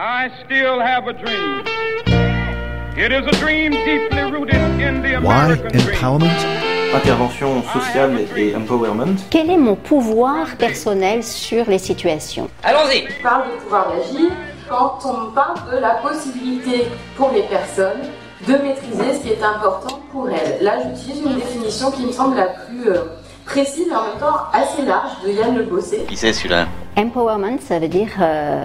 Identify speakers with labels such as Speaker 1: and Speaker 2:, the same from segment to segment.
Speaker 1: I still have a dream. It is a dream deeply rooted in the
Speaker 2: Why
Speaker 1: American
Speaker 2: empowerment?
Speaker 3: Intervention sociale et empowerment.
Speaker 4: Quel est mon pouvoir personnel sur les situations?
Speaker 5: Allons-y
Speaker 6: On parle de pouvoir d'agir quand on parle de la possibilité pour les personnes de maîtriser ce qui est important pour elles. Là, j'utilise une définition qui me semble la plus euh, précise et en même temps assez large de Yann Le Bossé.
Speaker 7: Qui c'est celui-là
Speaker 4: Empowerment, ça veut dire euh,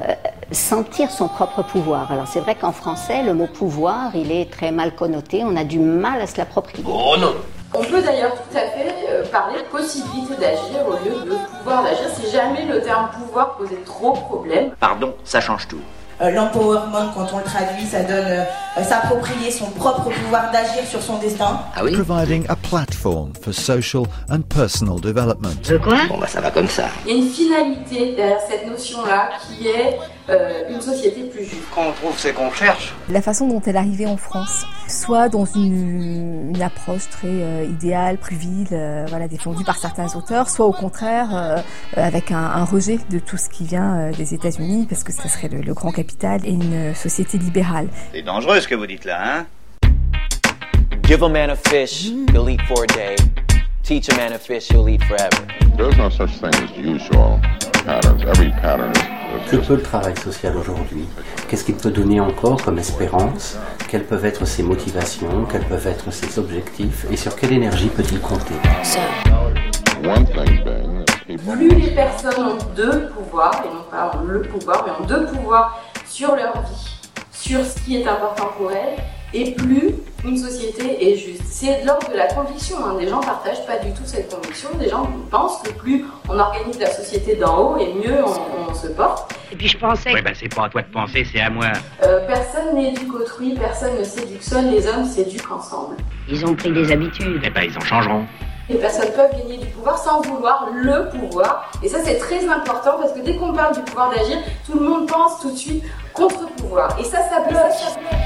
Speaker 4: sentir son propre pouvoir. Alors c'est vrai qu'en français, le mot pouvoir, il est très mal connoté. On a du mal à se l'approprier.
Speaker 5: Oh non
Speaker 6: On peut d'ailleurs tout à fait euh, parler de possibilité d'agir au lieu de pouvoir d'agir si jamais le terme pouvoir posait trop problème.
Speaker 7: Pardon, ça change tout.
Speaker 8: Euh, L'empowerment, quand on le traduit, ça donne euh, euh, s'approprier son propre pouvoir d'agir sur son destin.
Speaker 5: Ah oui?
Speaker 2: Providing a platform for social and personal development.
Speaker 5: De quoi? Bon bah ça va comme ça.
Speaker 6: Il y a une finalité derrière cette notion-là qui est euh, une société plus juste.
Speaker 7: Quand on trouve, c'est qu'on cherche.
Speaker 9: La façon dont elle est arrivée en France, soit dans une, une approche très euh, idéale, pruvile, euh, voilà, défendue par certains auteurs, soit au contraire euh, avec un, un rejet de tout ce qui vient euh, des États-Unis, parce que ça serait le, le grand capital et une société libérale.
Speaker 7: C'est dangereux ce que vous dites là, hein?
Speaker 10: Give a man a fish, he'll eat for a day. Teach a man a fish, he'll eat forever.
Speaker 11: There's no such thing as usual
Speaker 12: Que peut le travail social aujourd'hui Qu'est-ce qu'il peut donner encore comme espérance Quelles peuvent être ses motivations Quels peuvent être ses objectifs Et sur quelle énergie peut-il compter
Speaker 11: people
Speaker 6: Plus les personnes ont deux pouvoirs, et non pas ont le pouvoir, mais ont deux pouvoirs sur leur vie, sur ce qui est important pour elles, et plus une société est juste. C'est de l'ordre de la conviction. hein. Des gens ne partagent pas du tout cette conviction. Des gens pensent que plus on organise la société d'en haut, et mieux on, on se porte.
Speaker 5: Et puis je pensais...
Speaker 7: Oui, ben c'est pas à toi de penser, c'est à moi.
Speaker 6: Euh, personne n'éduque autrui, personne ne s'éduque seul, les hommes s'éduquent ensemble.
Speaker 5: Ils ont pris des habitudes.
Speaker 7: Eh ben, ils en changeront.
Speaker 6: Les personnes peuvent gagner du pouvoir sans vouloir le pouvoir. Et ça, c'est très important parce que dès qu'on parle du pouvoir d'agir, tout le monde pense tout de suite contre-pouvoir. Et ça, ça bloque.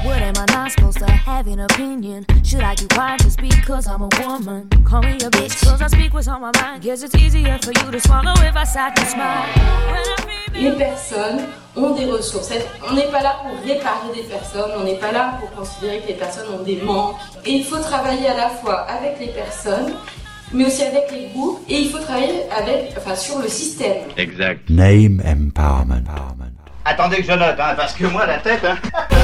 Speaker 13: What am I not supposed to have an opinion? Should I keep quiet just because I'm a woman? Call me a bitch cause I speak what's on my mind. Guess it's easier for you to swallow if I sat and smile. When I feel
Speaker 6: Les personnes ont des ressources. On n'est pas là pour réparer des personnes, on n'est pas là pour considérer que les personnes ont des manques. Et il faut travailler à la fois avec les personnes, mais aussi avec les groupes, et il faut travailler avec, enfin, sur le système.
Speaker 7: Exact.
Speaker 2: Name empowerment.
Speaker 7: Attendez que je note, hein, parce que moi, la tête, hein.